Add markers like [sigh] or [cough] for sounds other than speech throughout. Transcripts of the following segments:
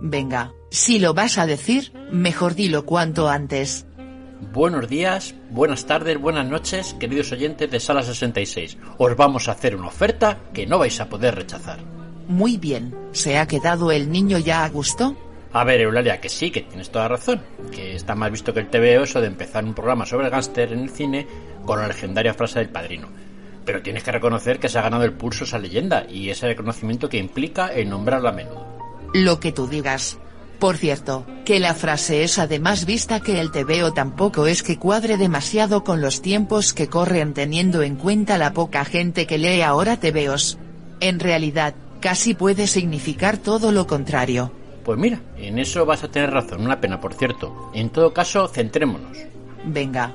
Venga, si lo vas a decir, mejor dilo cuanto antes. Buenos días, buenas tardes, buenas noches, queridos oyentes de Sala 66. Os vamos a hacer una oferta que no vais a poder rechazar. Muy bien, ¿se ha quedado el niño ya a gusto? A ver, Eulalia, que sí, que tienes toda razón. Que está más visto que el TVO eso de empezar un programa sobre el gángster en el cine con la legendaria frase del padrino. Pero tienes que reconocer que se ha ganado el pulso esa leyenda y ese reconocimiento que implica el nombrarla a menudo. Lo que tú digas. Por cierto, que la frase es además vista que el TVO tampoco es que cuadre demasiado con los tiempos que corren teniendo en cuenta la poca gente que lee ahora TVOs. En realidad, casi puede significar todo lo contrario. Pues mira, en eso vas a tener razón, una pena por cierto. En todo caso, centrémonos. Venga.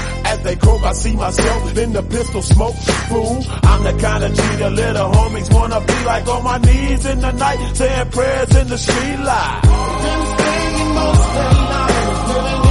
As they croak, I see myself in the pistol smoke. Fool, I'm the kind of G little homies wanna be like on my knees in the night, saying prayers in the street light. Been most of the gangster's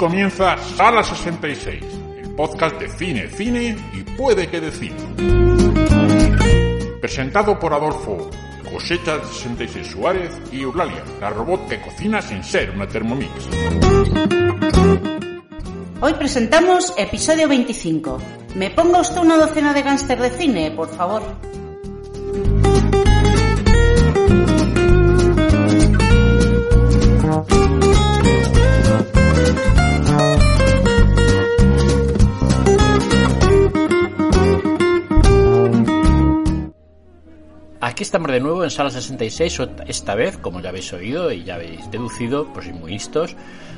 Comienza Sala 66, el podcast de cine, cine y puede que de cine. Presentado por Adolfo Cosecha 66 Suárez y Eulalia, la robot que cocina sin ser una Thermomix. Hoy presentamos episodio 25. ¿Me ponga usted una docena de gánster de cine, por favor? Estamos de nuevo en Sala 66, esta vez, como ya habéis oído y ya habéis deducido, si muy listos,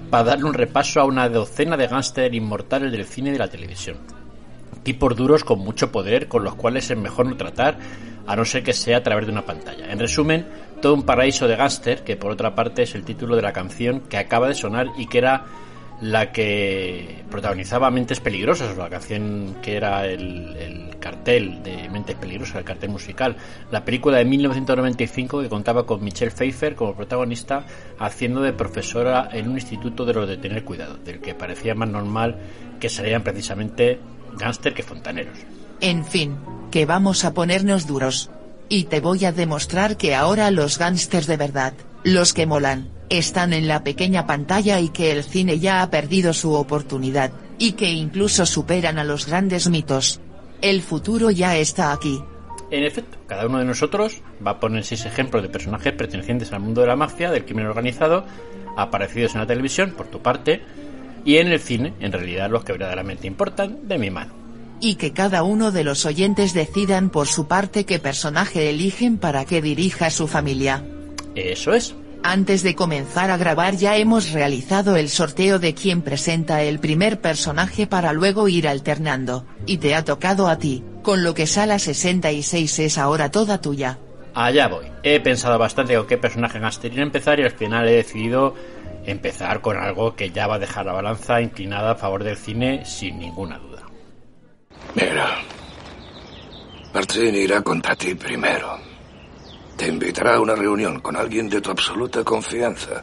para darle un repaso a una docena de gángster inmortales del cine y de la televisión. Tipos duros con mucho poder, con los cuales es mejor no tratar, a no ser que sea a través de una pantalla. En resumen, todo un paraíso de gángster, que por otra parte es el título de la canción que acaba de sonar y que era la que protagonizaba Mentes Peligrosas, la canción que era el, el, cartel de Mentes Peligrosas, el cartel musical, la película de 1995 que contaba con Michelle Pfeiffer como protagonista haciendo de profesora en un instituto de los de tener cuidado, del que parecía más normal que salían precisamente gángster que fontaneros. En fin, que vamos a ponernos duros. Y te voy a demostrar que ahora los gángsters de verdad, los que molan, están en la pequeña pantalla y que el cine ya ha perdido su oportunidad, y que incluso superan a los grandes mitos. El futuro ya está aquí. En efecto, cada uno de nosotros va a poner seis ejemplos de personajes pertenecientes al mundo de la mafia, del crimen organizado, aparecidos en la televisión, por tu parte, y en el cine, en realidad los que verdaderamente importan, de mi mano. Y que cada uno de los oyentes decidan por su parte qué personaje eligen para que dirija a su familia. Eso es. Antes de comenzar a grabar ya hemos realizado el sorteo de quien presenta el primer personaje para luego ir alternando, y te ha tocado a ti, con lo que Sala 66 es ahora toda tuya. Allá voy. He pensado bastante con qué personaje gastería empezar y al final he decidido empezar con algo que ya va a dejar la balanza inclinada a favor del cine sin ninguna duda. Mira, Martín irá contra ti primero. Te invitará a una reunión con alguien de tu absoluta confianza,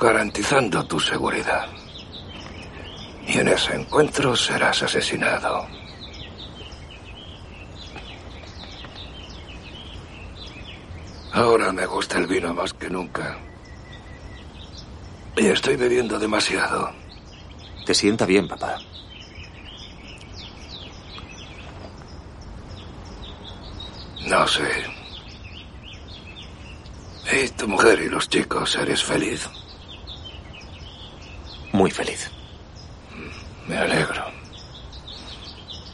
garantizando tu seguridad. Y en ese encuentro serás asesinado. Ahora me gusta el vino más que nunca. Y estoy bebiendo demasiado. Te sienta bien, papá. No sé. ¿Y tu mujer y los chicos eres feliz? Muy feliz. Me alegro.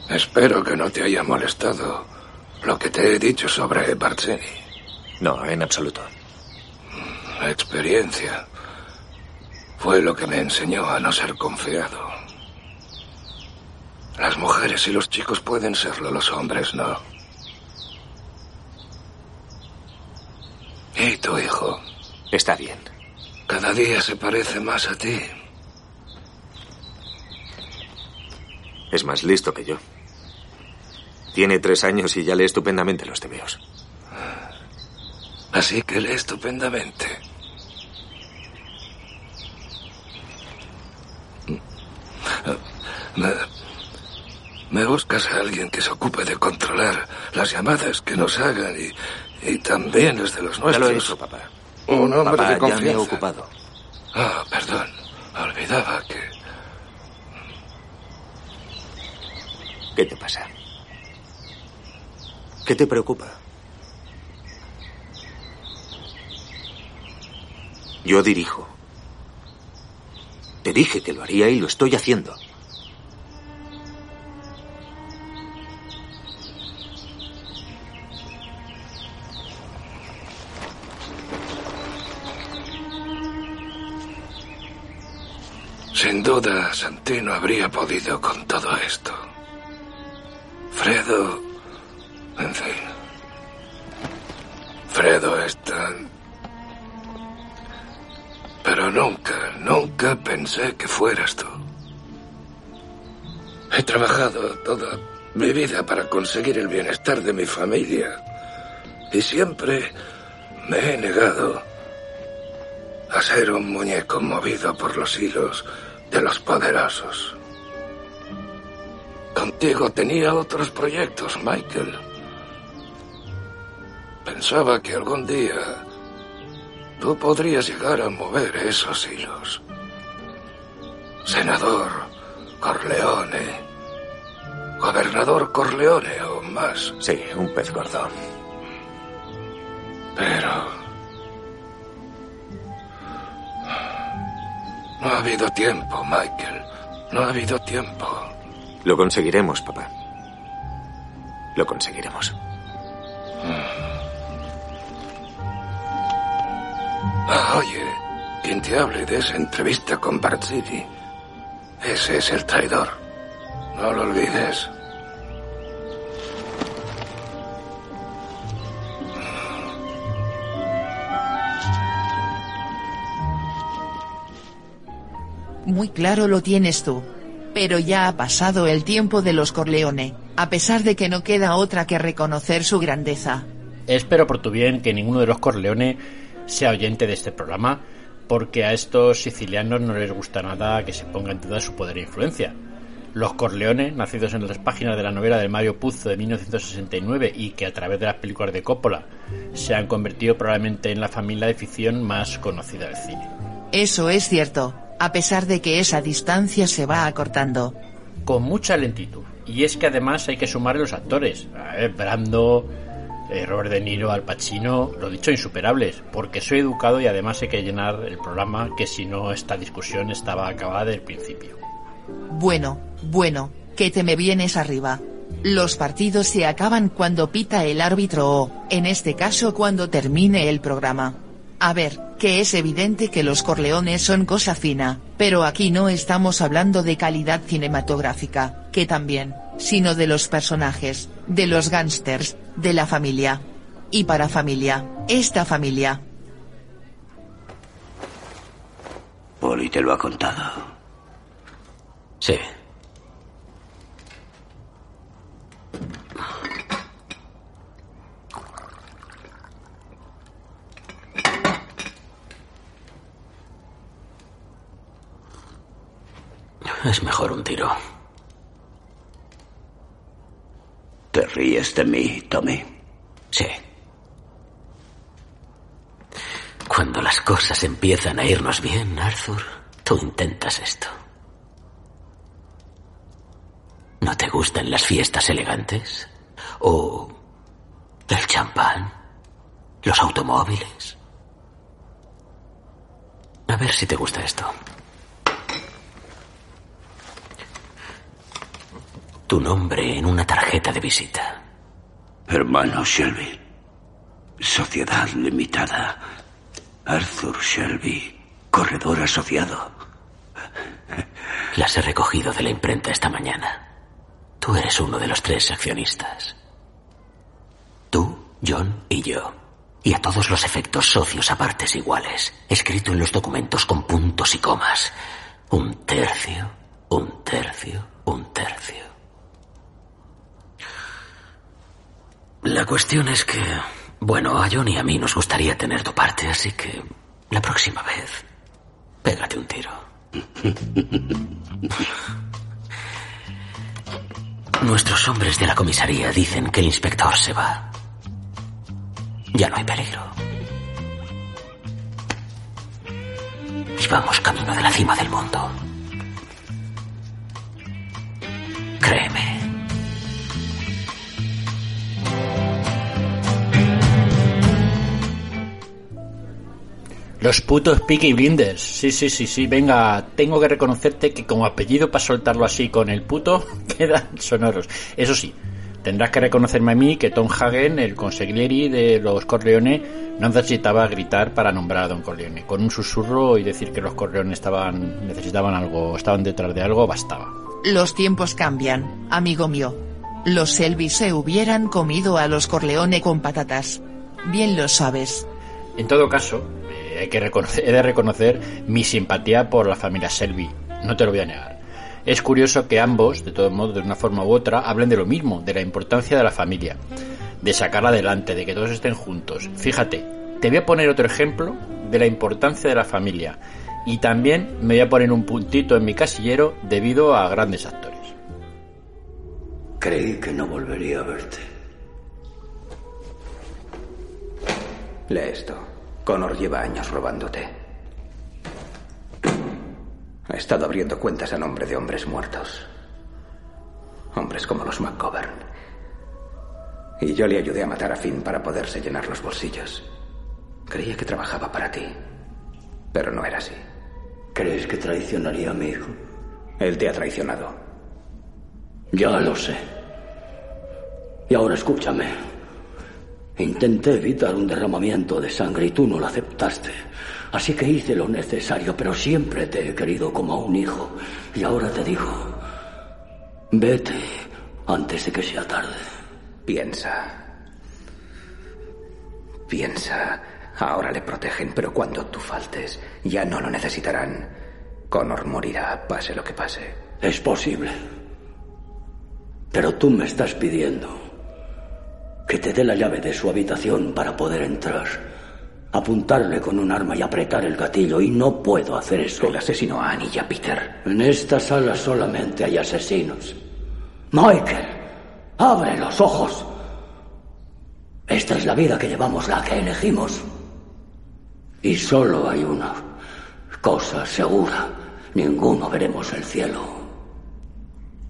Espero que no te haya molestado lo que te he dicho sobre Barcini. No, en absoluto. La experiencia fue lo que me enseñó a no ser confiado. Las mujeres y los chicos pueden serlo, los hombres no. ¿Y tu hijo? Está bien. Cada día se parece más a ti. Es más listo que yo. Tiene tres años y ya lee estupendamente los tebeos. Así que lee estupendamente. Me, me, buscas a alguien que se ocupe de controlar las llamadas que nos hagan y, y también las de los nuestros. Ya lo he hecho, papá. Un hombre papá, de confianza. ya me he ocupado. Ah, oh, perdón. Olvidaba que... ¿Qué te pasa? ¿Qué te preocupa? Yo dirijo. Te dije que lo haría y lo estoy haciendo. Sin duda, Santino habría podido con todo esto. Fredo... En fin. Fredo es tan... Pero nunca, nunca pensé que fueras tú. He trabajado toda mi vida para conseguir el bienestar de mi familia. Y siempre me he negado a ser un muñeco movido por los hilos de los poderosos. Contigo tenía otros proyectos, Michael. Pensaba que algún día tú podrías llegar a mover esos hilos. Senador Corleone. Gobernador Corleone o más. Sí, un pez gordo. Pero... No ha habido tiempo, Michael. No ha habido tiempo. Lo conseguiremos, papá. Lo conseguiremos. Ah, oye, quien te hable de esa entrevista con Barzini, ese es el traidor. No lo olvides. Muy claro lo tienes tú. Pero ya ha pasado el tiempo de los Corleone, a pesar de que no queda otra que reconocer su grandeza. Espero por tu bien que ninguno de los Corleone sea oyente de este programa, porque a estos sicilianos no les gusta nada que se ponga en duda su poder e influencia. Los Corleone, nacidos en las páginas de la novela de Mario Puzo de 1969 y que a través de las películas de Coppola se han convertido probablemente en la familia de ficción más conocida del cine. Eso es cierto, a pesar de que esa distancia se va acortando. Con mucha lentitud. Y es que además hay que sumar los actores. A ver, Brando, eh, Robert De Niro, Al Pacino, lo dicho, insuperables, porque soy educado y además hay que llenar el programa que si no esta discusión estaba acabada del principio. Bueno, bueno, que te me vienes arriba. Los partidos se acaban cuando pita el árbitro o, en este caso, cuando termine el programa. A ver, que es evidente que los Corleones son cosa fina, pero aquí no estamos hablando de calidad cinematográfica, que también, sino de los personajes, de los gángsters, de la familia. Y para familia, esta familia. Poli te lo ha contado. Sí. Es mejor un tiro. ¿Te ríes de mí, Tommy? Sí. Cuando las cosas empiezan a irnos bien, Arthur, tú intentas esto. ¿No te gustan las fiestas elegantes? ¿O el champán? ¿Los automóviles? A ver si te gusta esto. Tu nombre en una tarjeta de visita. Hermano Shelby. Sociedad limitada. Arthur Shelby. Corredor asociado. Las he recogido de la imprenta esta mañana. Tú eres uno de los tres accionistas. Tú, John y yo. Y a todos los efectos socios a partes iguales. Escrito en los documentos con puntos y comas. Un tercio, un tercio, un tercio. La cuestión es que, bueno, a John y a mí nos gustaría tener tu parte, así que la próxima vez, pégate un tiro. [laughs] Nuestros hombres de la comisaría dicen que el inspector se va. Ya no hay peligro. Y vamos camino de la cima del mundo. Créeme. Los putos Peaky Blinders. Sí, sí, sí, sí. Venga, tengo que reconocerte que como apellido para soltarlo así con el puto [laughs] quedan sonoros. Eso sí, tendrás que reconocerme a mí que Tom Hagen, el consiglieri de los Corleone, no necesitaba gritar para nombrar a Don Corleone. Con un susurro y decir que los Corleone estaban necesitaban algo, estaban detrás de algo, bastaba. Los tiempos cambian, amigo mío. Los Selby se hubieran comido a los Corleone con patatas. Bien lo sabes. En todo caso, hay que reconocer, he de reconocer mi simpatía por la familia Selby. No te lo voy a negar. Es curioso que ambos, de todos modos, de una forma u otra, hablen de lo mismo, de la importancia de la familia, de sacarla adelante, de que todos estén juntos. Fíjate, te voy a poner otro ejemplo de la importancia de la familia. Y también me voy a poner un puntito en mi casillero debido a grandes actores. Creí que no volvería a verte. Lee esto. Connor lleva años robándote. Ha estado abriendo cuentas a nombre de hombres muertos. Hombres como los McGovern. Y yo le ayudé a matar a Finn para poderse llenar los bolsillos. Creía que trabajaba para ti. Pero no era así. ¿Crees que traicionaría a mi hijo? Él te ha traicionado. Ya lo sé. Y ahora escúchame. Intenté evitar un derramamiento de sangre y tú no lo aceptaste. Así que hice lo necesario, pero siempre te he querido como a un hijo. Y ahora te digo, vete antes de que sea tarde. Piensa. Piensa. Ahora le protegen, pero cuando tú faltes, ya no lo necesitarán. Connor morirá, pase lo que pase. Es posible. Pero tú me estás pidiendo que te dé la llave de su habitación para poder entrar, apuntarle con un arma y apretar el gatillo, y no puedo hacer eso. El asesino a Annie y a Peter. En esta sala solamente hay asesinos. Michael, abre los ojos. Esta es la vida que llevamos, la que elegimos. Y solo hay una cosa segura. Ninguno veremos el cielo.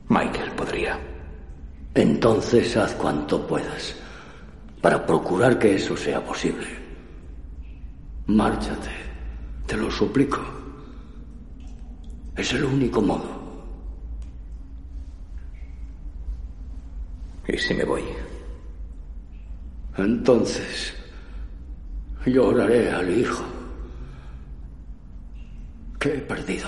Michael podría. Entonces haz cuanto puedas para procurar que eso sea posible. Márchate, te lo suplico. Es el único modo. ¿Y si me voy? Entonces, lloraré al hijo que he perdido.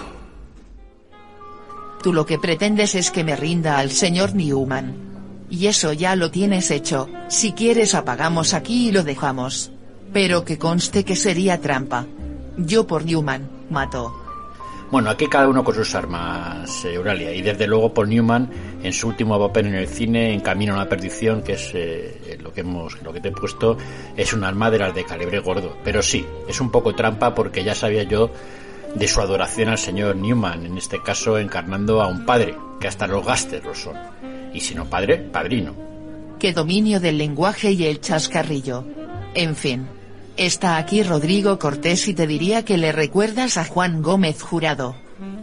Tú lo que pretendes es que me rinda al señor Newman. Y eso ya lo tienes hecho, si quieres apagamos aquí y lo dejamos. Pero que conste que sería trampa. Yo por Newman, mato. Bueno, aquí cada uno con sus armas, eh, Euralia. Y desde luego Paul Newman, en su último papel en el cine, En Camino a la Perdición, que es eh, lo que hemos, lo que te he puesto, es un arma de las de calibre gordo. Pero sí, es un poco trampa porque ya sabía yo de su adoración al señor Newman, en este caso encarnando a un padre, que hasta los gasters lo son. Y si no padre, padrino. Qué dominio del lenguaje y el chascarrillo. En fin. Está aquí Rodrigo Cortés y te diría que le recuerdas a Juan Gómez Jurado.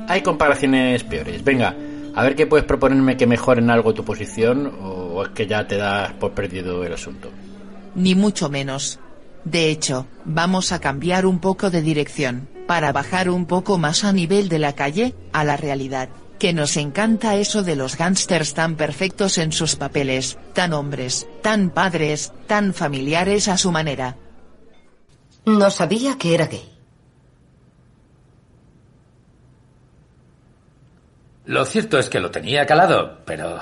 Hay comparaciones peores. Venga, a ver qué puedes proponerme que mejoren algo tu posición o es que ya te das por perdido el asunto. Ni mucho menos. De hecho, vamos a cambiar un poco de dirección, para bajar un poco más a nivel de la calle, a la realidad, que nos encanta eso de los gángsters tan perfectos en sus papeles, tan hombres, tan padres, tan familiares a su manera. No sabía que era gay. Lo cierto es que lo tenía calado, pero...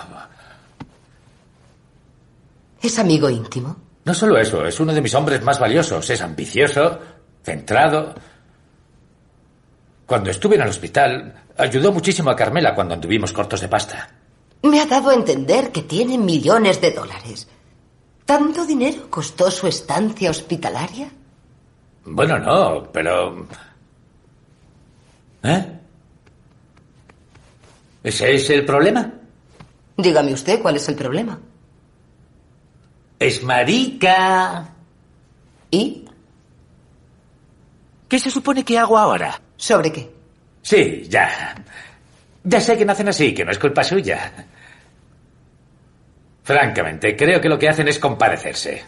¿Es amigo íntimo? No solo eso, es uno de mis hombres más valiosos. Es ambicioso, centrado. Cuando estuve en el hospital, ayudó muchísimo a Carmela cuando anduvimos cortos de pasta. Me ha dado a entender que tiene millones de dólares. ¿Tanto dinero costó su estancia hospitalaria? Bueno, no, pero... ¿Eh? ¿Ese es el problema? Dígame usted cuál es el problema. Es marica. ¿Y? ¿Qué se supone que hago ahora? ¿Sobre qué? Sí, ya. Ya sé que nacen así, que no es culpa suya. Francamente, creo que lo que hacen es compadecerse.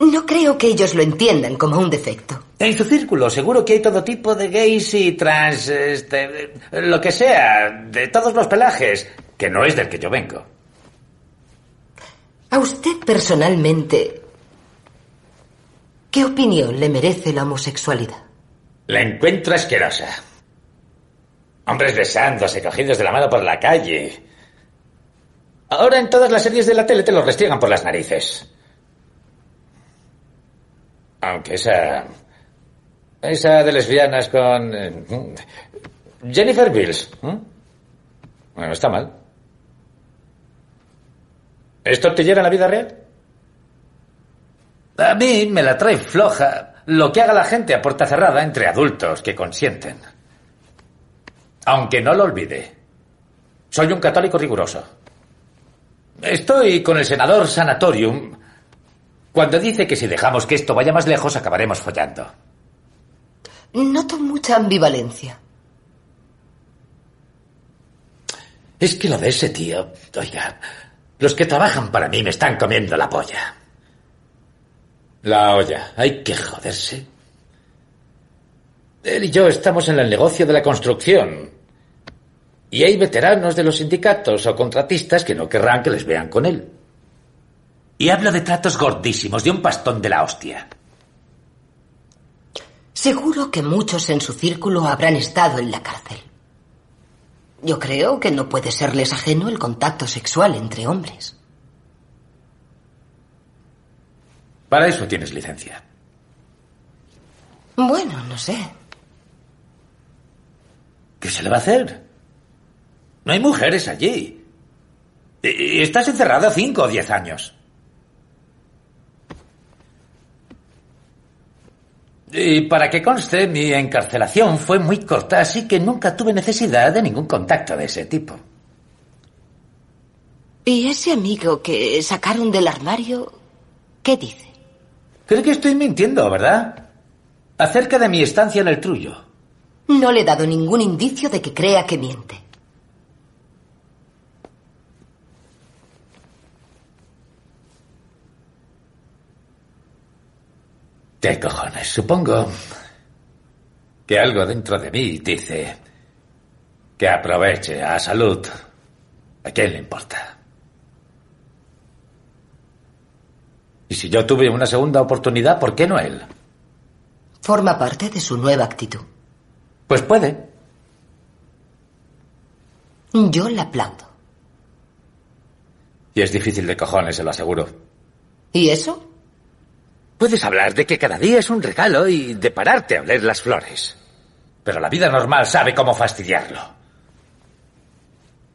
No creo que ellos lo entiendan como un defecto. En su círculo seguro que hay todo tipo de gays y trans, este, lo que sea, de todos los pelajes, que no es del que yo vengo. A usted personalmente, ¿qué opinión le merece la homosexualidad? La encuentro asquerosa. Hombres besándose, cogidos de la mano por la calle. Ahora en todas las series de la tele te los restriegan por las narices. Aunque esa. Esa de lesbianas con. eh, Jennifer Bills. ¿eh? Bueno, está mal. ¿Es tortillera en la vida real? A mí me la trae floja lo que haga la gente a puerta cerrada entre adultos que consienten. Aunque no lo olvide, soy un católico riguroso. Estoy con el senador Sanatorium cuando dice que si dejamos que esto vaya más lejos acabaremos follando. Noto mucha ambivalencia. Es que lo de ese tío, oiga, los que trabajan para mí me están comiendo la polla. La olla, hay que joderse. Él y yo estamos en el negocio de la construcción. Y hay veteranos de los sindicatos o contratistas que no querrán que les vean con él. Y hablo de tratos gordísimos, de un pastón de la hostia. Seguro que muchos en su círculo habrán estado en la cárcel. Yo creo que no puede serles ajeno el contacto sexual entre hombres. Para eso tienes licencia. Bueno, no sé. ¿Qué se le va a hacer? No hay mujeres allí. Y estás encerrado cinco o diez años. Y para que conste, mi encarcelación fue muy corta, así que nunca tuve necesidad de ningún contacto de ese tipo. ¿Y ese amigo que sacaron del armario, qué dice? Creo que estoy mintiendo, ¿verdad? Acerca de mi estancia en el trullo. No le he dado ningún indicio de que crea que miente. ¿Qué cojones? Supongo que algo dentro de mí dice que aproveche a salud. ¿A quién le importa? Y si yo tuve una segunda oportunidad, ¿por qué no él? Forma parte de su nueva actitud. Pues puede. Yo le aplaudo. Y es difícil de cojones, se lo aseguro. ¿Y eso? Puedes hablar de que cada día es un regalo y de pararte a oler las flores. Pero la vida normal sabe cómo fastidiarlo.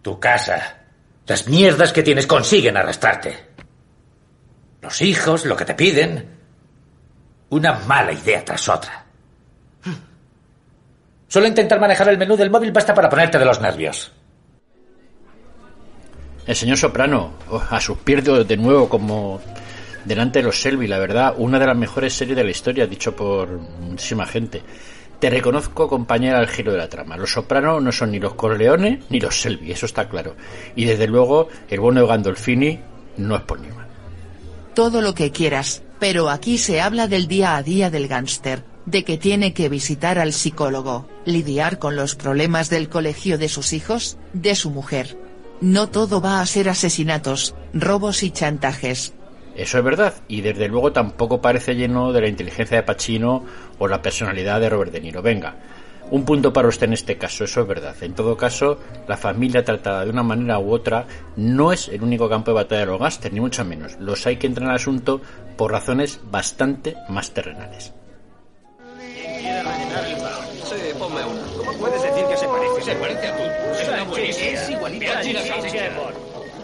Tu casa, las mierdas que tienes consiguen arrastrarte. Los hijos, lo que te piden. Una mala idea tras otra. Solo intentar manejar el menú del móvil basta para ponerte de los nervios. El señor Soprano, oh, a sus pies de nuevo como delante de los Selby, la verdad, una de las mejores series de la historia, dicho por muchísima gente. Te reconozco, compañera, al giro de la trama. Los Soprano no son ni los Corleone ni los Selby, eso está claro. Y desde luego, el bueno de Gandolfini no es por ni mal. Todo lo que quieras, pero aquí se habla del día a día del gángster, de que tiene que visitar al psicólogo, lidiar con los problemas del colegio de sus hijos, de su mujer. No todo va a ser asesinatos, robos y chantajes. Eso es verdad, y desde luego tampoco parece lleno de la inteligencia de Pacino o la personalidad de Robert De Niro. Venga, un punto para usted en este caso, eso es verdad. En todo caso, la familia tratada de una manera u otra no es el único campo de batalla de los gángsters, ni mucho menos. Los hay que entrar al asunto por razones bastante más terrenales.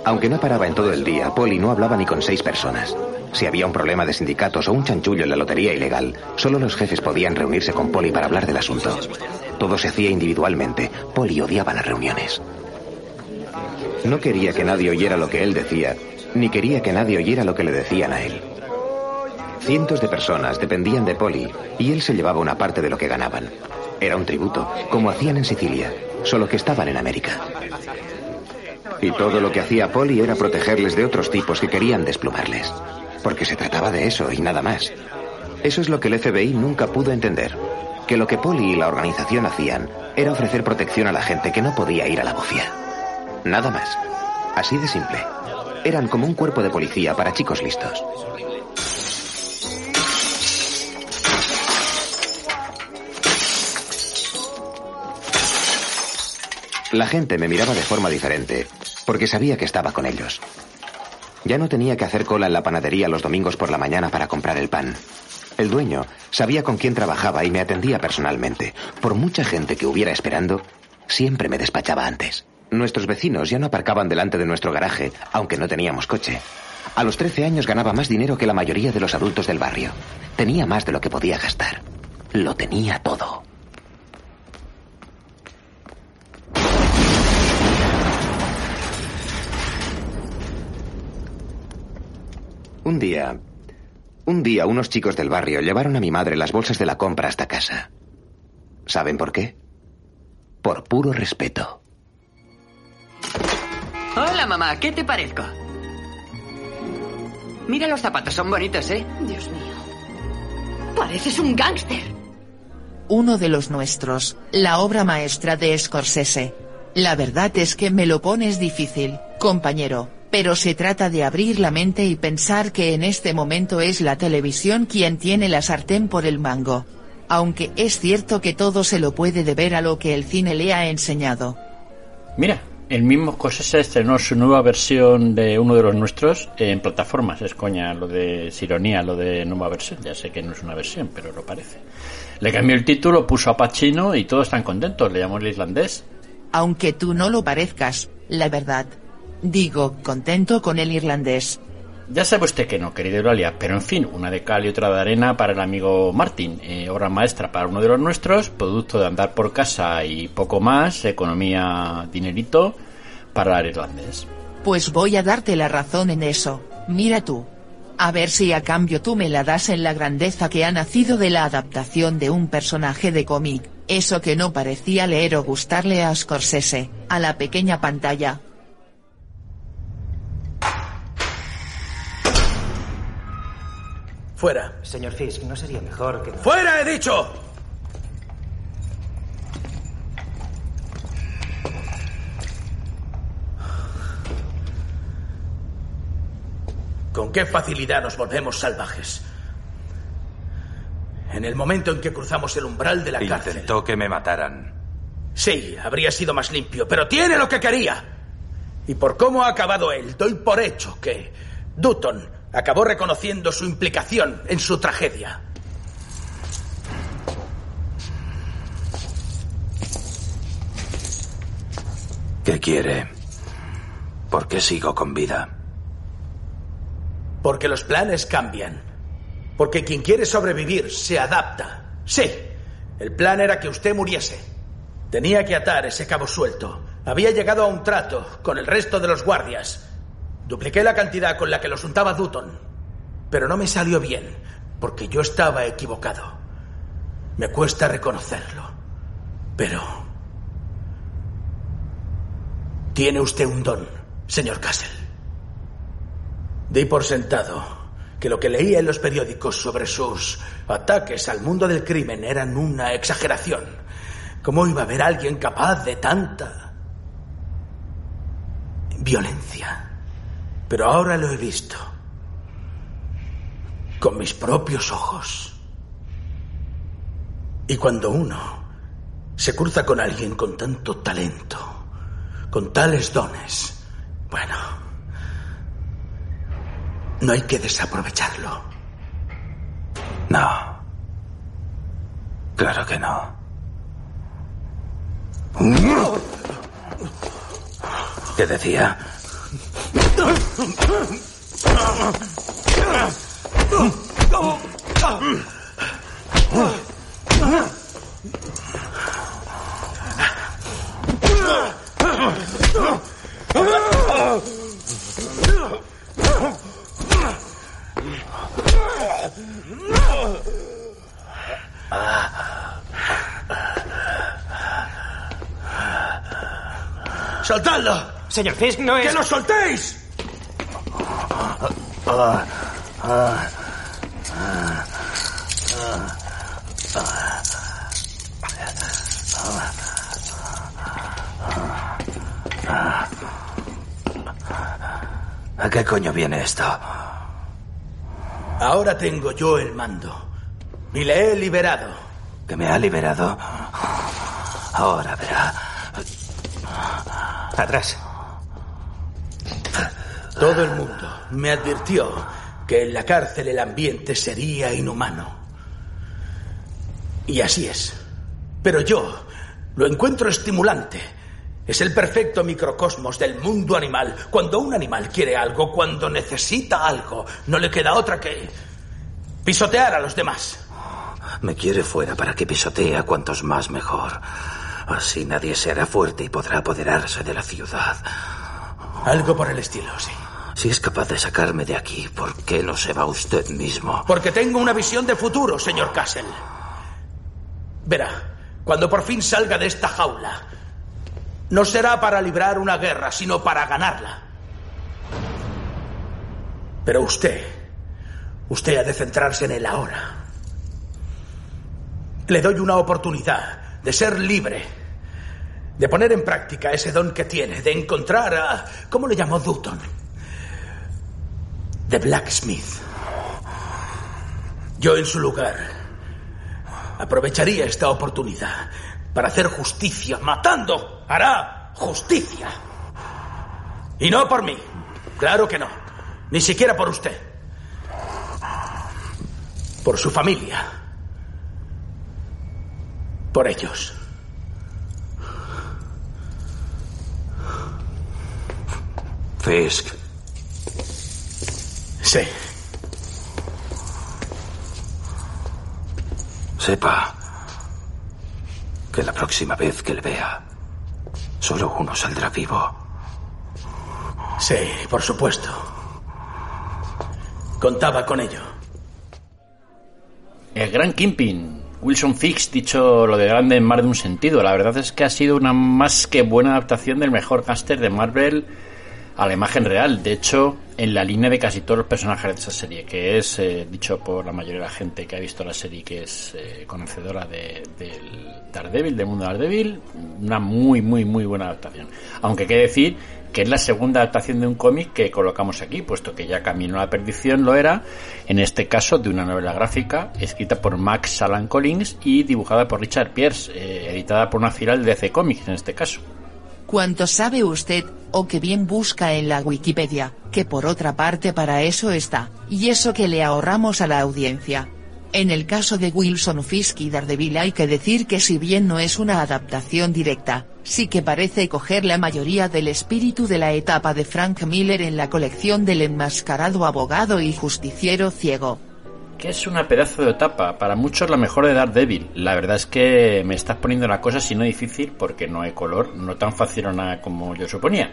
Aunque no paraba en todo el día, Polly no hablaba ni con seis personas. Si había un problema de sindicatos o un chanchullo en la lotería ilegal, solo los jefes podían reunirse con Polly para hablar del asunto. Todo se hacía individualmente. Polly odiaba las reuniones. No quería que nadie oyera lo que él decía, ni quería que nadie oyera lo que le decían a él. Cientos de personas dependían de Polly y él se llevaba una parte de lo que ganaban. Era un tributo, como hacían en Sicilia, solo que estaban en América. Y todo lo que hacía Polly era protegerles de otros tipos que querían desplumarles. Porque se trataba de eso y nada más. Eso es lo que el FBI nunca pudo entender. Que lo que Polly y la organización hacían era ofrecer protección a la gente que no podía ir a la bofia. Nada más. Así de simple. Eran como un cuerpo de policía para chicos listos. La gente me miraba de forma diferente, porque sabía que estaba con ellos. Ya no tenía que hacer cola en la panadería los domingos por la mañana para comprar el pan. El dueño sabía con quién trabajaba y me atendía personalmente. Por mucha gente que hubiera esperando, siempre me despachaba antes. Nuestros vecinos ya no aparcaban delante de nuestro garaje, aunque no teníamos coche. A los 13 años ganaba más dinero que la mayoría de los adultos del barrio. Tenía más de lo que podía gastar. Lo tenía todo. Un día, un día unos chicos del barrio llevaron a mi madre las bolsas de la compra hasta casa. ¿Saben por qué? Por puro respeto. Hola, mamá, ¿qué te parezco? Mira los zapatos, son bonitos, ¿eh? Dios mío. Pareces un gángster. Uno de los nuestros, la obra maestra de Scorsese. La verdad es que me lo pones difícil, compañero, pero se trata de abrir la mente y pensar que en este momento es la televisión quien tiene la sartén por el mango. Aunque es cierto que todo se lo puede deber a lo que el cine le ha enseñado. Mira, el mismo Scorsese estrenó su nueva versión de uno de los nuestros en plataformas. Es coña lo de Sironía, lo de nueva versión. Ya sé que no es una versión, pero lo parece. Le cambió el título, puso a Pacino y todos están contentos. Le llamó el islandés. Aunque tú no lo parezcas, la verdad. Digo, contento con el irlandés. Ya sabe usted que no, querido Eulalia, pero en fin, una de cal y otra de arena para el amigo Martín. Eh, obra maestra para uno de los nuestros, producto de andar por casa y poco más, economía, dinerito para el irlandés. Pues voy a darte la razón en eso, mira tú. A ver si a cambio tú me la das en la grandeza que ha nacido de la adaptación de un personaje de cómic, eso que no parecía leer o gustarle a Scorsese, a la pequeña pantalla. Fuera. Señor Fisk, ¿no sería mejor que... ¡Fuera, he dicho! ¿Con qué facilidad nos volvemos salvajes? En el momento en que cruzamos el umbral de la cárcel. Intentó que me mataran. Sí, habría sido más limpio, pero tiene lo que quería. Y por cómo ha acabado él, doy por hecho que Dutton acabó reconociendo su implicación en su tragedia. ¿Qué quiere? ¿Por qué sigo con vida? Porque los planes cambian. Porque quien quiere sobrevivir se adapta. Sí, el plan era que usted muriese. Tenía que atar ese cabo suelto. Había llegado a un trato con el resto de los guardias. Dupliqué la cantidad con la que los untaba Dutton. Pero no me salió bien, porque yo estaba equivocado. Me cuesta reconocerlo. Pero... Tiene usted un don, señor Castle. Di por sentado que lo que leía en los periódicos sobre sus ataques al mundo del crimen eran una exageración. ¿Cómo iba a haber alguien capaz de tanta violencia? Pero ahora lo he visto. Con mis propios ojos. Y cuando uno se cruza con alguien con tanto talento, con tales dones, bueno, no hay que desaprovecharlo. No. Claro que no. ¿Qué decía? 上蛋了！Señor Fisk, no es... ¡Que lo soltéis! ¿A qué coño viene esto? Ahora tengo yo el mando. Y le he liberado. ¿Que me ha liberado? Ahora verá. Atrás. Todo el mundo me advirtió que en la cárcel el ambiente sería inhumano. Y así es. Pero yo lo encuentro estimulante. Es el perfecto microcosmos del mundo animal. Cuando un animal quiere algo, cuando necesita algo, no le queda otra que pisotear a los demás. Me quiere fuera para que pisotee a cuantos más mejor. Así nadie se hará fuerte y podrá apoderarse de la ciudad. Algo por el estilo, sí. Si es capaz de sacarme de aquí, ¿por qué no se va usted mismo? Porque tengo una visión de futuro, señor Castle. Verá, cuando por fin salga de esta jaula, no será para librar una guerra, sino para ganarla. Pero usted, usted ha de centrarse en el ahora. Le doy una oportunidad de ser libre, de poner en práctica ese don que tiene, de encontrar a... ¿Cómo le llamó Dutton? The Blacksmith. Yo en su lugar aprovecharía esta oportunidad para hacer justicia, matando. Hará justicia. Y no por mí. Claro que no. Ni siquiera por usted. Por su familia. Por ellos. Fisk. Sí. Sepa que la próxima vez que le vea, solo uno saldrá vivo. Sí, por supuesto. Contaba con ello. El gran Kimping, Wilson Fix, dicho lo de grande en más de un sentido. La verdad es que ha sido una más que buena adaptación del mejor gángster de Marvel a la imagen real. De hecho, en la línea de casi todos los personajes de esa serie, que es eh, dicho por la mayoría de la gente que ha visto la serie, que es eh, conocedora de, del Daredevil, del mundo Daredevil, una muy, muy, muy buena adaptación. Aunque hay que decir que es la segunda adaptación de un cómic que colocamos aquí, puesto que ya Camino a la Perdición lo era, en este caso de una novela gráfica escrita por Max Alan Collins y dibujada por Richard Pierce, eh, editada por una filial de DC Comics en este caso. ¿Cuánto sabe usted, o que bien busca en la Wikipedia, que por otra parte para eso está, y eso que le ahorramos a la audiencia? En el caso de Wilson Fisk y Daredevil hay que decir que si bien no es una adaptación directa, sí que parece coger la mayoría del espíritu de la etapa de Frank Miller en la colección del enmascarado abogado y justiciero ciego. Que es una pedazo de etapa, para muchos la mejor de Daredevil. La verdad es que me estás poniendo la cosa si no difícil porque no hay color, no tan fácil o nada como yo suponía.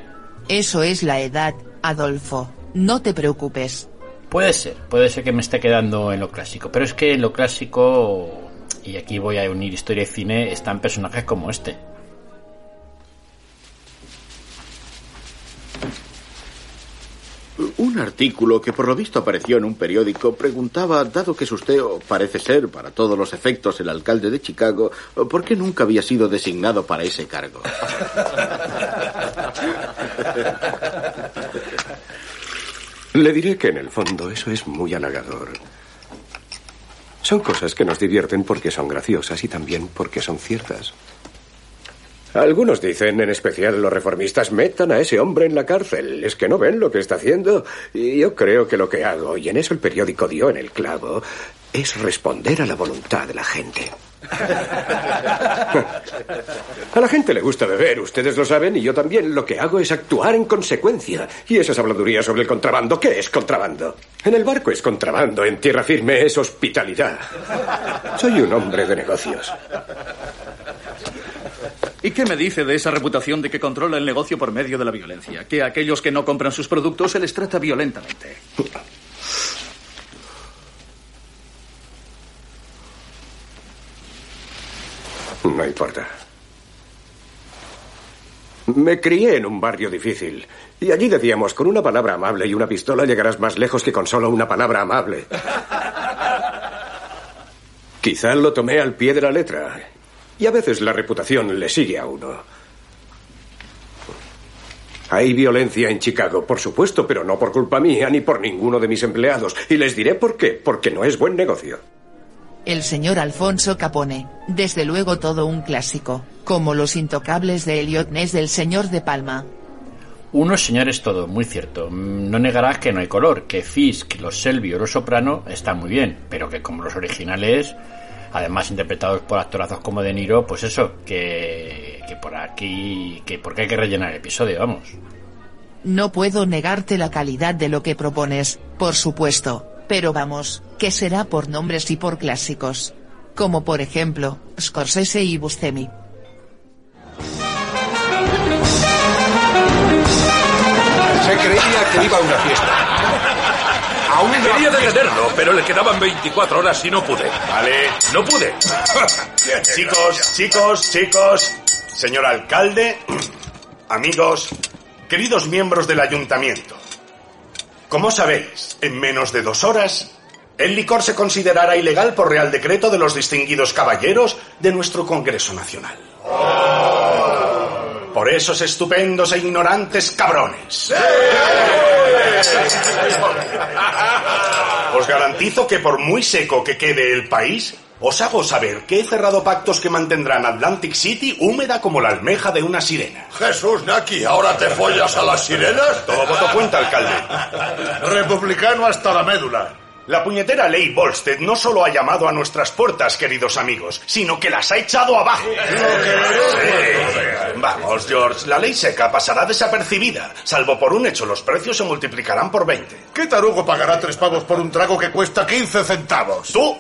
Eso es la edad, Adolfo, no te preocupes. Puede ser, puede ser que me esté quedando en lo clásico, pero es que en lo clásico, y aquí voy a unir historia y cine, están personajes como este. Un artículo que por lo visto apareció en un periódico preguntaba, dado que es usted, o parece ser, para todos los efectos, el alcalde de Chicago, ¿por qué nunca había sido designado para ese cargo? Le diré que en el fondo eso es muy halagador. Son cosas que nos divierten porque son graciosas y también porque son ciertas. Algunos dicen, en especial los reformistas, metan a ese hombre en la cárcel. Es que no ven lo que está haciendo. Y yo creo que lo que hago, y en eso el periódico dio en el clavo, es responder a la voluntad de la gente. [laughs] A la gente le gusta beber, ustedes lo saben, y yo también. Lo que hago es actuar en consecuencia. Y esas habladurías sobre el contrabando, ¿qué es contrabando? En el barco es contrabando, en tierra firme es hospitalidad. Soy un hombre de negocios. ¿Y qué me dice de esa reputación de que controla el negocio por medio de la violencia? Que a aquellos que no compran sus productos se les trata violentamente. No importa. Me crié en un barrio difícil. Y allí decíamos, con una palabra amable y una pistola llegarás más lejos que con solo una palabra amable. [laughs] Quizá lo tomé al pie de la letra. Y a veces la reputación le sigue a uno. Hay violencia en Chicago, por supuesto, pero no por culpa mía ni por ninguno de mis empleados. Y les diré por qué. Porque no es buen negocio. El señor Alfonso Capone, desde luego todo un clásico, como Los Intocables de Elliot Ness del señor de Palma. Uno, señor, es todo, muy cierto. No negarás que no hay color, que Fisk, los Selby o los Soprano están muy bien, pero que como los originales, además interpretados por actorazos como De Niro, pues eso, que, que por aquí, que porque hay que rellenar el episodio, vamos. No puedo negarte la calidad de lo que propones, por supuesto, pero vamos, que será por nombres y por clásicos. Como por ejemplo, Scorsese y Buscemi. Se creía que iba a una fiesta. Quería detenerlo, pero le quedaban 24 horas y no pude. Vale, no pude. chicos, chicos, chicos, señor alcalde, amigos, queridos miembros del ayuntamiento. Como sabéis, en menos de dos horas, el licor se considerará ilegal por real decreto de los distinguidos caballeros de nuestro Congreso Nacional. Por esos estupendos e ignorantes cabrones. Os garantizo que por muy seco que quede el país, os hago saber que he cerrado pactos que mantendrán Atlantic City húmeda como la almeja de una sirena. Jesús Naki, ¿ahora te follas a las sirenas? Todo voto cuenta, alcalde. Republicano hasta la médula. La puñetera ley Volstead no solo ha llamado a nuestras puertas, queridos amigos, sino que las ha echado abajo. Sí. Vamos, George, la ley seca pasará desapercibida. Salvo por un hecho, los precios se multiplicarán por 20. ¿Qué tarugo pagará tres pavos por un trago que cuesta 15 centavos? ¿Tú?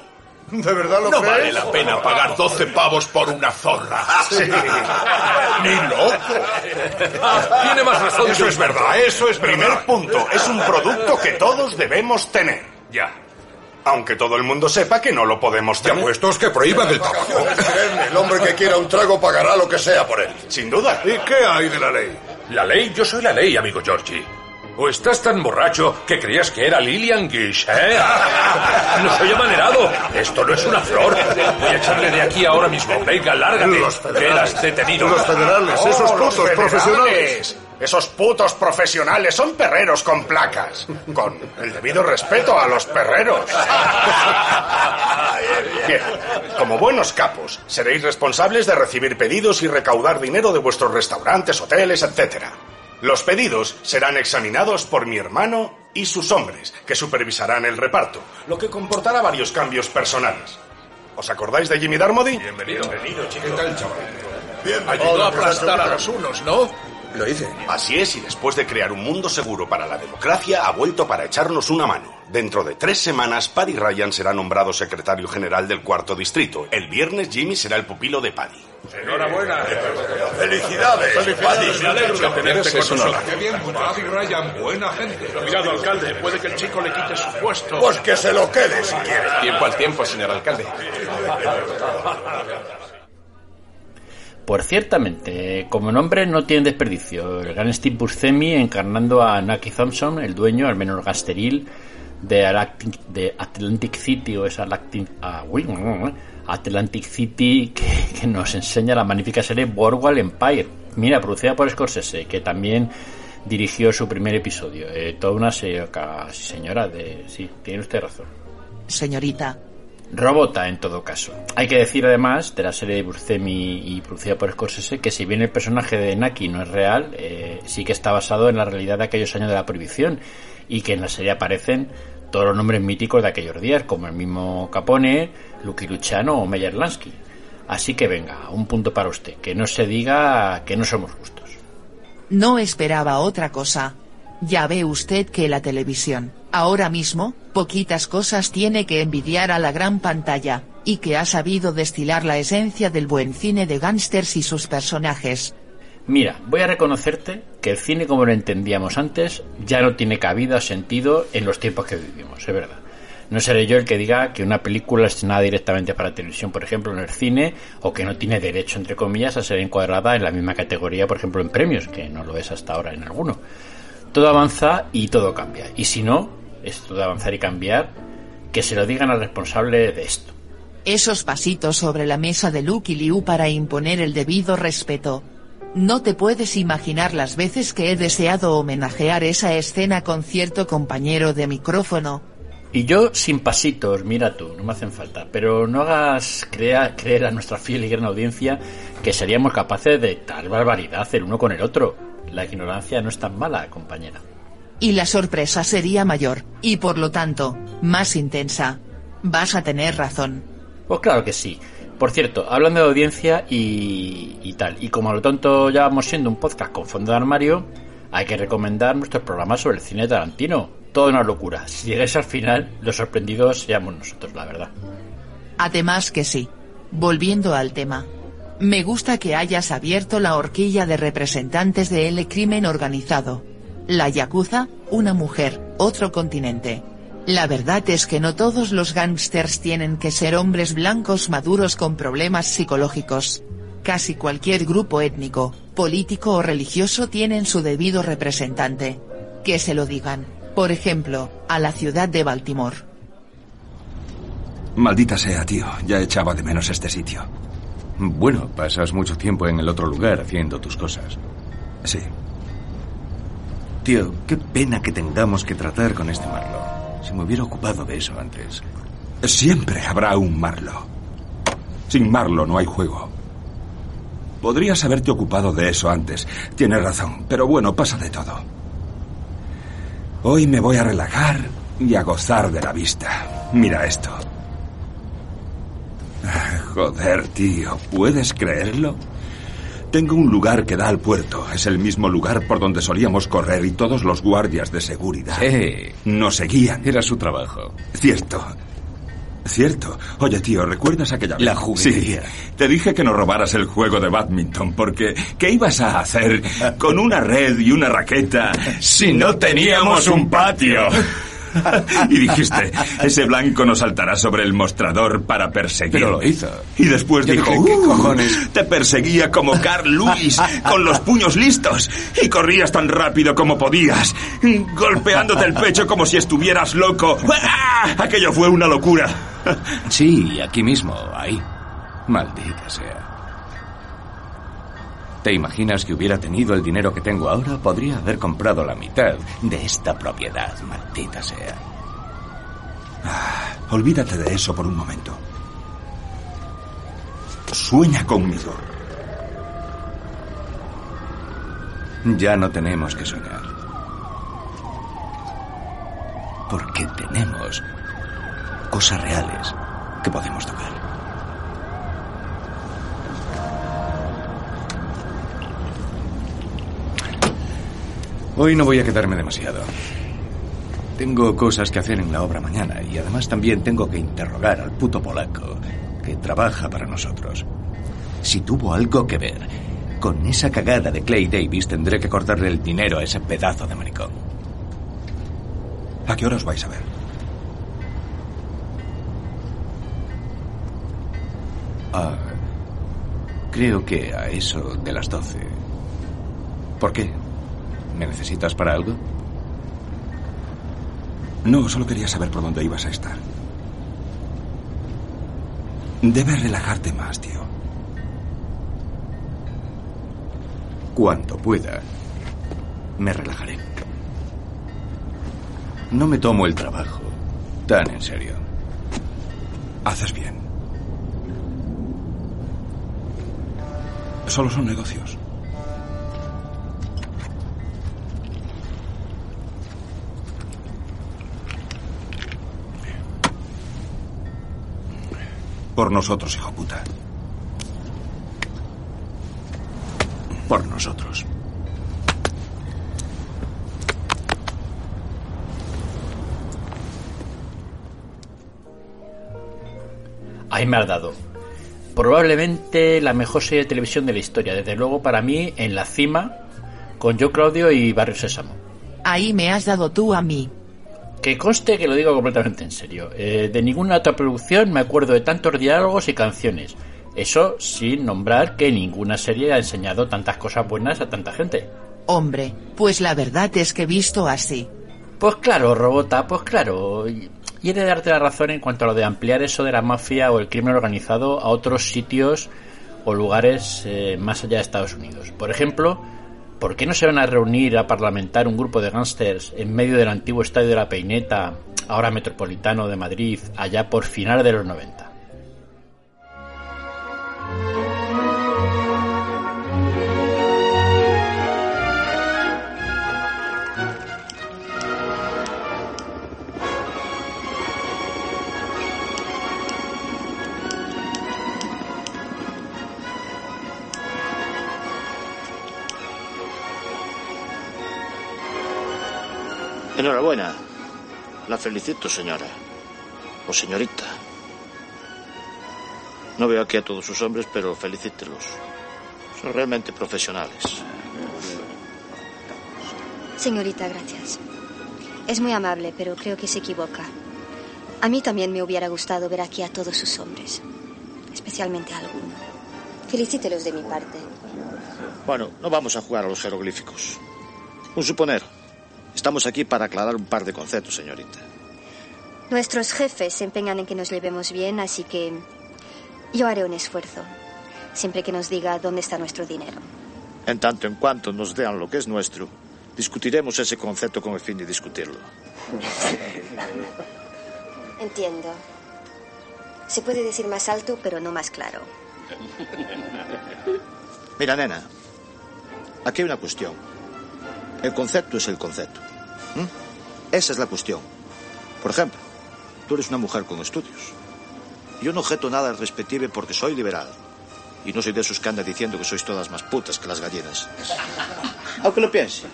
¿De verdad lo No crees? vale la pena pagar 12 pavos por una zorra. Sí. Ni loco. Tiene más razón. Eso es verdad, eso es Primer verdad. punto, es un producto que todos debemos tener. Ya. Aunque todo el mundo sepa que no lo podemos Te tener. es que prohíban el tabaco. [laughs] El hombre que quiera un trago pagará lo que sea por él. Sin duda. ¿Y qué hay de la ley? La ley, yo soy la ley, amigo Georgie. ¿O estás tan borracho que creías que era Lillian Gish, [laughs] eh? No soy amanerado. Esto no es una flor. Voy a echarle de aquí ahora mismo. Venga, lárgate. Los federales. Quedas detenido. Los federales, Oh, esos los putos federales. profesionales. Esos putos profesionales son perreros con placas. Con el debido respeto a los perreros. [laughs] Bien, como buenos capos, seréis responsables de recibir pedidos y recaudar dinero de vuestros restaurantes, hoteles, etc. Los pedidos serán examinados por mi hermano y sus hombres, que supervisarán el reparto, lo que comportará varios cambios personales. ¿Os acordáis de Jimmy Darmody? Bienvenido. Bienvenido, chico. ¿Qué tal, chaval? Bien, Ayudó a aplastar a los unos, ¿no? Lo hice. Así es, y después de crear un mundo seguro para la democracia, ha vuelto para echarnos una mano. Dentro de tres semanas, Paddy Ryan será nombrado secretario general del cuarto distrito. El viernes, Jimmy será el pupilo de Paddy. Enhorabuena. ¡Felicidades! Felicidades. Me alegro de tenerte con nosotros. Qué bien, Paddy Ryan, buena gente. Cuidado, alcalde. Puede que el chico le quite su puesto. Pues que se lo quede si quiere. Tiempo al tiempo, señor alcalde. Pues ciertamente, como nombre no tiene desperdicio. El gran Steve Buscemi encarnando a Naki Thompson, el dueño, al menos gasteril, de, Atlantic, de Atlantic City, o esa Atlantic, ah, uy, Atlantic City, que, nos enseña la magnífica serie Boardwalk Empire. Mira, producida por Scorsese, que también dirigió su primer episodio. Eh, toda una se- casi señora de... Sí, tiene usted razón. Señorita. Robota en todo caso. Hay que decir además de la serie de Buscemi y producida por Scorsese que si bien el personaje de Naki no es real, eh, sí que está basado en la realidad de aquellos años de la prohibición y que en la serie aparecen todos los nombres míticos de aquellos días como el mismo Capone, Lucky Luciano o Meyer Lansky. Así que venga, un punto para usted, que no se diga que no somos justos. No esperaba otra cosa. Ya ve usted que la televisión, ahora mismo, poquitas cosas tiene que envidiar a la gran pantalla, y que ha sabido destilar la esencia del buen cine de gángsters y sus personajes. Mira, voy a reconocerte que el cine como lo entendíamos antes ya no tiene cabida sentido en los tiempos que vivimos, es verdad. No seré yo el que diga que una película estrenada directamente para televisión, por ejemplo, en el cine, o que no tiene derecho, entre comillas, a ser encuadrada en la misma categoría, por ejemplo, en premios, que no lo es hasta ahora en alguno. Todo avanza y todo cambia. Y si no, esto de avanzar y cambiar, que se lo digan al responsable de esto. Esos pasitos sobre la mesa de Lucky Liu para imponer el debido respeto. No te puedes imaginar las veces que he deseado homenajear esa escena con cierto compañero de micrófono. Y yo sin pasitos, mira tú, no me hacen falta, pero no hagas crea- creer a nuestra fiel y gran audiencia que seríamos capaces de tal barbaridad el uno con el otro. La ignorancia no es tan mala, compañera. Y la sorpresa sería mayor, y por lo tanto, más intensa. Vas a tener razón. Pues claro que sí. Por cierto, hablando de audiencia y, y tal, y como a lo tonto ya vamos siendo un podcast con fondo de armario, hay que recomendar nuestros programas sobre el cine de Tarantino. Toda una locura. Si llegáis al final, los sorprendidos seamos nosotros, la verdad. Además que sí. Volviendo al tema. Me gusta que hayas abierto la horquilla de representantes del crimen organizado. La Yakuza, una mujer, otro continente. La verdad es que no todos los gángsters tienen que ser hombres blancos maduros con problemas psicológicos. Casi cualquier grupo étnico, político o religioso tienen su debido representante. Que se lo digan, por ejemplo, a la ciudad de Baltimore. Maldita sea, tío. Ya echaba de menos este sitio. Bueno, pasas mucho tiempo en el otro lugar haciendo tus cosas. Sí. Tío, qué pena que tengamos que tratar con este Marlo. Se me hubiera ocupado de eso antes. Siempre habrá un Marlo. Sin Marlo no hay juego. Podrías haberte ocupado de eso antes. Tienes razón, pero bueno, pasa de todo. Hoy me voy a relajar y a gozar de la vista. Mira esto. Ah, Joder, tío, ¿puedes creerlo? Tengo un lugar que da al puerto. Es el mismo lugar por donde solíamos correr y todos los guardias de seguridad Sí. nos seguían. Era su trabajo. Cierto. Cierto. Oye, tío, ¿recuerdas aquella vez? La juguetería. Sí. Te dije que no robaras el juego de badminton porque ¿qué ibas a hacer con una red y una raqueta si no teníamos un patio? [laughs] Y dijiste, ese blanco no saltará sobre el mostrador para perseguir. Pero lo hizo. Y después Yo dijo, dije, ¿qué "Uh, cojones?". te perseguía como Carl Lewis, con los puños listos, y corrías tan rápido como podías, golpeándote el pecho como si estuvieras loco. ¡Ah! [laughs] Aquello fue una locura. Sí, aquí mismo, ahí. Maldita sea. ¿Te imaginas que hubiera tenido el dinero que tengo ahora? Podría haber comprado la mitad de esta propiedad, maldita sea. Olvídate de eso por un momento. Sueña conmigo. Ya no tenemos que soñar. Porque tenemos cosas reales que podemos tocar. Hoy no voy a quedarme demasiado. Tengo cosas que hacer en la obra mañana y además también tengo que interrogar al puto polaco que trabaja para nosotros. Si tuvo algo que ver con esa cagada de Clay Davis, tendré que cortarle el dinero a ese pedazo de maricón. ¿A qué hora os vais a ver? Ah, creo que a eso de las 12. ¿Por qué? ¿Me necesitas para algo? No, solo quería saber por dónde ibas a estar. Debes relajarte más, tío. Cuando pueda, me relajaré. No me tomo el trabajo tan en serio. Haces bien. Solo son negocios. Por nosotros, hijo puta. Por nosotros. Ahí me has dado. Probablemente la mejor serie de televisión de la historia. Desde luego, para mí, en la cima, con Yo Claudio y Barrio Sésamo. Ahí me has dado tú a mí. Que conste que lo digo completamente en serio. Eh, de ninguna otra producción me acuerdo de tantos diálogos y canciones. Eso sin nombrar que ninguna serie ha enseñado tantas cosas buenas a tanta gente. Hombre, pues la verdad es que visto así. Pues claro, Robota, pues claro. Y y he de darte la razón en cuanto a lo de ampliar eso de la mafia o el crimen organizado a otros sitios o lugares eh, más allá de Estados Unidos. Por ejemplo, ¿por qué no se van a reunir a parlamentar un grupo de gángsters en medio del antiguo estadio de la Peineta, ahora metropolitano de Madrid, allá por finales de los 90? Enhorabuena. La felicito, señora. O señorita. No veo aquí a todos sus hombres, pero felicítelos. Son realmente profesionales. Señorita, gracias. Es muy amable, pero creo que se equivoca. A mí también me hubiera gustado ver aquí a todos sus hombres, especialmente a alguno. Felicítelos de mi parte. Bueno, no vamos a jugar a los jeroglíficos. Un suponer. Estamos aquí para aclarar un par de conceptos, señorita. Nuestros jefes se empeñan en que nos llevemos bien, así que yo haré un esfuerzo, siempre que nos diga dónde está nuestro dinero. En tanto en cuanto nos dean lo que es nuestro, discutiremos ese concepto con el fin de discutirlo. [laughs] Entiendo. Se puede decir más alto, pero no más claro. Mira, nena, aquí hay una cuestión. El concepto es el concepto. Esa es la cuestión. Por ejemplo, tú eres una mujer con estudios. Yo no objeto nada al respective porque soy liberal. Y no soy de esos que andan diciendo que sois todas más putas que las gallinas. [laughs] Aunque lo piense.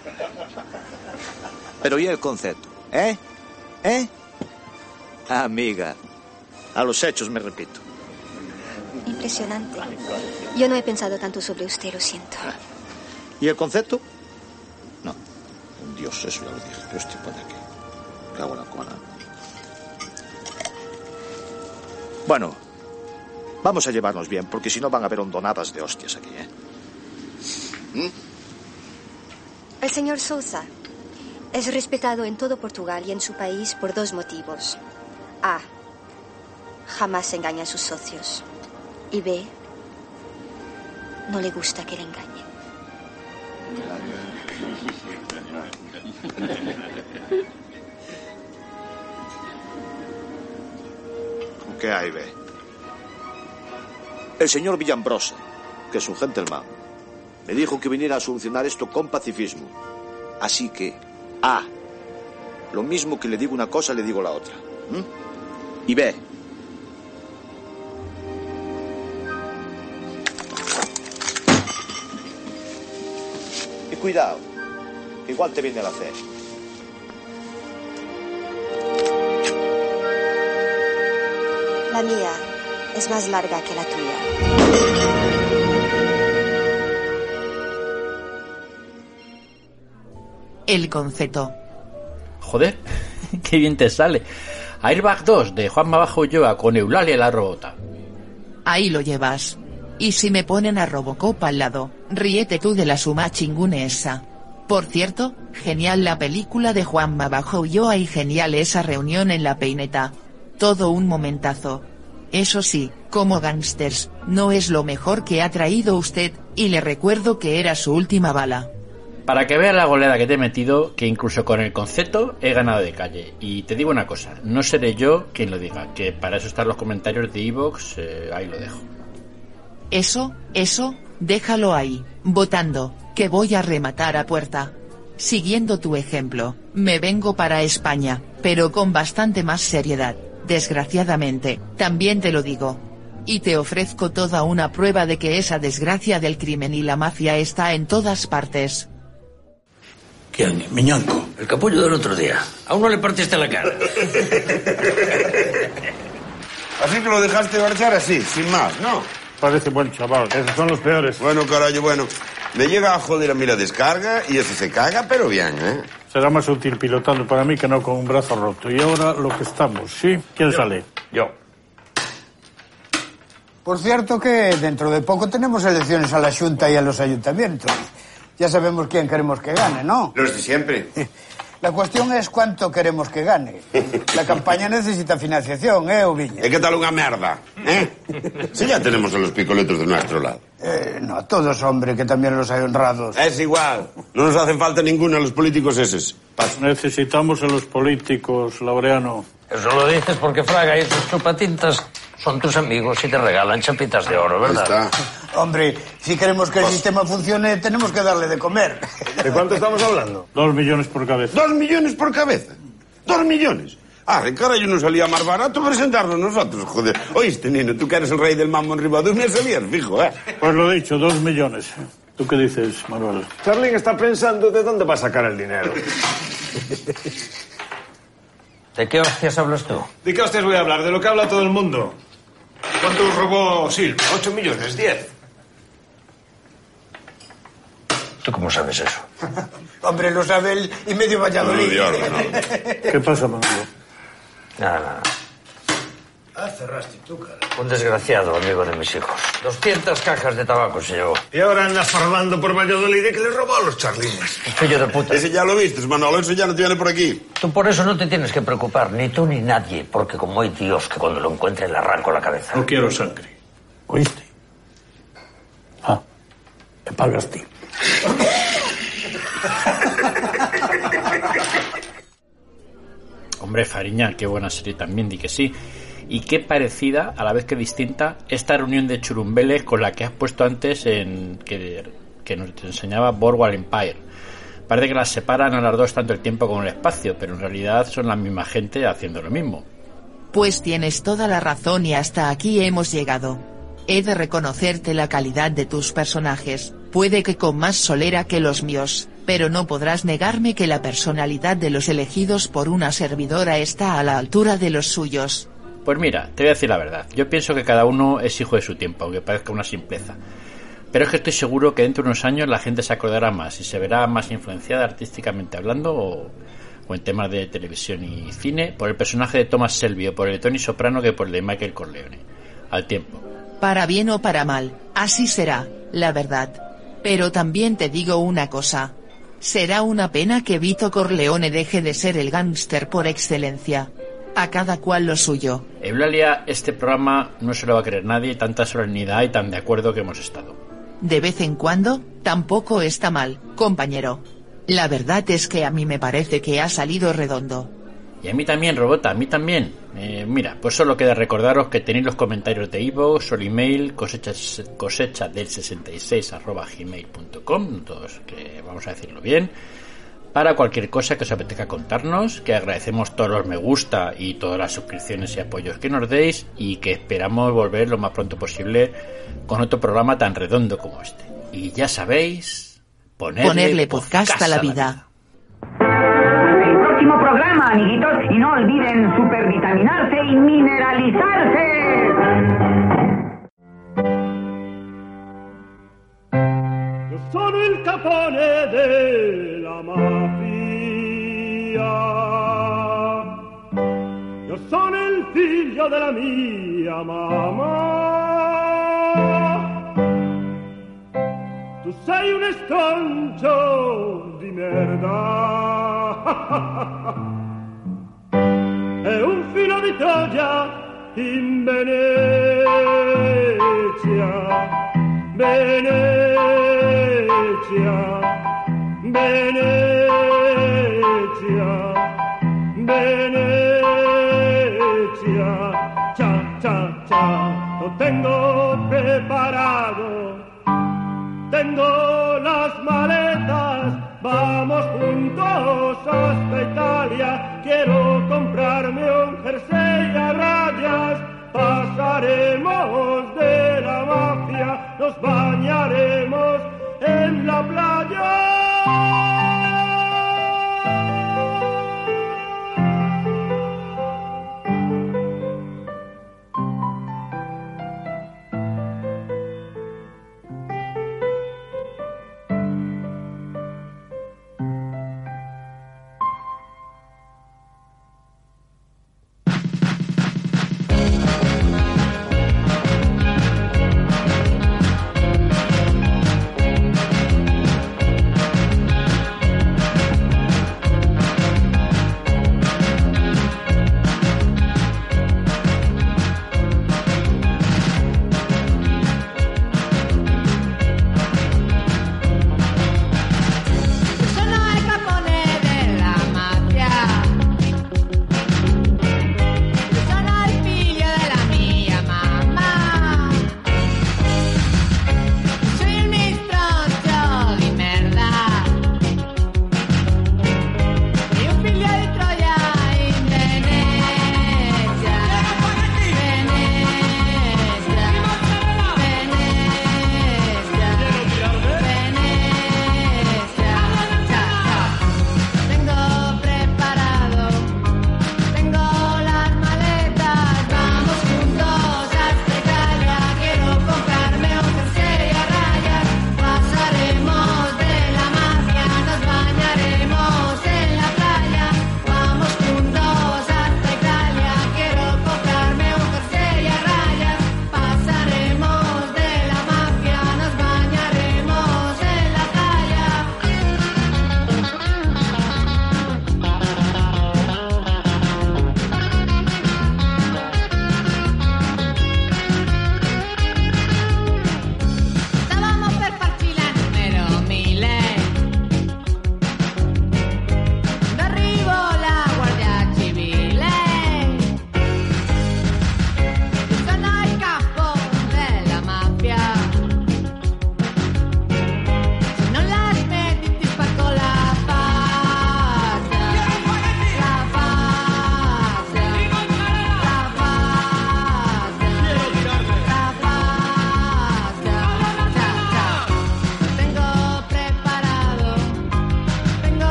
Pero ¿y el concepto? ¿Eh? ¿Eh? Amiga. A los hechos me repito. Impresionante. Yo no he pensado tanto sobre usted, lo siento. ¿Y el concepto? Dios, eso ya lo dije. Yo estoy por aquí. Cago en la cola. Bueno, vamos a llevarnos bien, porque si no van a haber hondonadas de hostias aquí, ¿eh? El señor Souza es respetado en todo Portugal y en su país por dos motivos. A. Jamás engaña a sus socios. Y B. No le gusta que le engañen. [laughs] ¿Qué hay, ve? El señor Villambrosa, que es un gentleman, me dijo que viniera a solucionar esto con pacifismo. Así que, A. Lo mismo que le digo una cosa, le digo la otra. Y B. Cuidado, que igual te viene a la fe. La mía es más larga que la tuya. El concepto. Joder, [laughs] qué bien te sale. Airbag 2 de Juan Mabajo Ulloa con Eulalia la robota. Ahí lo llevas. Y si me ponen a Robocop al lado, ríete tú de la suma chingune esa. Por cierto, genial la película de Juan Mabajo Ulloa y genial esa reunión en la peineta. Todo un momentazo. Eso sí, como gangsters, no es lo mejor que ha traído usted, y le recuerdo que era su última bala. Para que veas la goleada que te he metido, que incluso con el concepto he ganado de calle. Y te digo una cosa, no seré yo quien lo diga, que para eso están los comentarios de Evox, ahí lo dejo. Eso, eso, déjalo ahí, votando, que voy a rematar a puerta. Siguiendo tu ejemplo, me vengo para España, pero con bastante más seriedad, desgraciadamente, también te lo digo. Y te ofrezco toda una prueba de que esa desgracia del crimen y la mafia está en todas partes. ¿Quién? Miñanco. El capullo del otro día. Aún no le partiste la cara. [laughs] Así que lo dejaste marchar así, sin más, ¿no? Parece buen chaval. Esos son los peores. Bueno, carajo, bueno. Le llega a joder a mí la descarga y ese se caga, pero bien, ¿eh? Será más útil pilotando para mí que no con un brazo roto. Y ahora lo que estamos, ¿sí? ¿Quién sale? Yo. Por cierto que dentro de poco tenemos elecciones a la Junta y a los ayuntamientos. Ya sabemos quién queremos que gane, ¿no? Los de siempre. [laughs] La cuestión es cuánto queremos que gane. La campaña necesita financiación, ¿eh, Oviña? ¿Y qué tal una merda? ¿Eh? Si ya tenemos a los picoletos de nuestro lado. Eh, no, todos, hombre, que también los hay honrados. Es igual. No nos hacen falta ninguno a los políticos esos. Necesitamos a los políticos, Laureano. Eso lo dices porque Fraga y sus chupatintas son tus amigos y te regalan chapitas de oro, ¿verdad? Hombre, si queremos que el sistema funcione, tenemos que darle de comer. ¿De cuánto estamos hablando? Dos millones por cabeza. ¿Dos millones por cabeza? ¿Dos millones? Ah, de cara yo no salía más barato presentarnos nosotros, joder. Oíste, Nino, tú que eres el rey del mambo en Ribadú, me sabías, fijo, ¿eh? Pues lo dicho, dos millones. ¿Tú qué dices, Manuel? Charlín está pensando de dónde va a sacar el dinero. ¿De qué hostias hablas tú? ¿De qué hostias voy a hablar? De lo que habla todo el mundo. ¿Cuánto robó Silva? ¿Ocho millones? ¿Diez? ¿Tú cómo sabes eso? [laughs] Hombre, lo sabe él y medio Valladolid. [laughs] ¿Qué pasa, Manolo? Nada, nada. Ah, cerraste tú, cara. Un desgraciado amigo de mis hijos. 200 cajas de tabaco se llevó. Y ahora anda farmando por Valladolid de que le robó a los charlines. Fillo de puta. Ese ya lo viste, Manolo, eso ya no te viene por aquí. Tú por eso no te tienes que preocupar, ni tú ni nadie, porque como hay Dios que cuando lo encuentre le arranco la cabeza. No quiero sangre. ¿Oíste? Ah, me pagas tú. Hombre, Fariña, qué buena serie también, di que sí. Y qué parecida, a la vez que distinta, esta reunión de churumbeles con la que has puesto antes en que, que nos enseñaba Boardwalk Empire. Parece que las separan a las dos tanto el tiempo como el espacio, pero en realidad son la misma gente haciendo lo mismo. Pues tienes toda la razón y hasta aquí hemos llegado. He de reconocerte la calidad de tus personajes, puede que con más solera que los míos, pero no podrás negarme que la personalidad de los elegidos por una servidora está a la altura de los suyos. Pues mira, te voy a decir la verdad. Yo pienso que cada uno es hijo de su tiempo, aunque parezca una simpleza. Pero es que estoy seguro que dentro de unos años la gente se acordará más y se verá más influenciada artísticamente hablando o, en temas de televisión y cine por el personaje de Thomas Shelby o por el de Tony Soprano que por el de Michael Corleone. Al tiempo. Para bien o para mal, así será, la verdad. Pero también te digo una cosa. Será una pena que Vito Corleone deje de ser el gángster por excelencia. A cada cual lo suyo. Eulalia, este programa no se lo va a creer nadie, tanta solemnidad y tan de acuerdo que hemos estado. De vez en cuando, tampoco está mal, compañero. La verdad es que a mí me parece que ha salido redondo. Y a mí también, Robota, a mí también. Eh, mira, pues solo queda recordaros que tenéis los comentarios de Ivo, el email cosecha, cosecha del 66 arroba gmail.com, todos que vamos a decirlo bien, para cualquier cosa que os apetezca contarnos, que agradecemos todos los me gusta y todas las suscripciones y apoyos que nos deis y que esperamos volver lo más pronto posible con otro programa tan redondo como este. Y ya sabéis, ponerle, Ponerle podcast a la vida. Capone della mafia. Io sono il figlio della mia mamma. Tu sei un estroncio di merda. [laughs] È un filo di Troia in Venezia. Venezia, Venezia, Venezia, cha, cha, cha, lo tengo preparado, tengo las maletas, vamos juntos hasta Italia, quiero comprarme un jersey a rayas, pasaremos de la mafia, nos vamos la playa.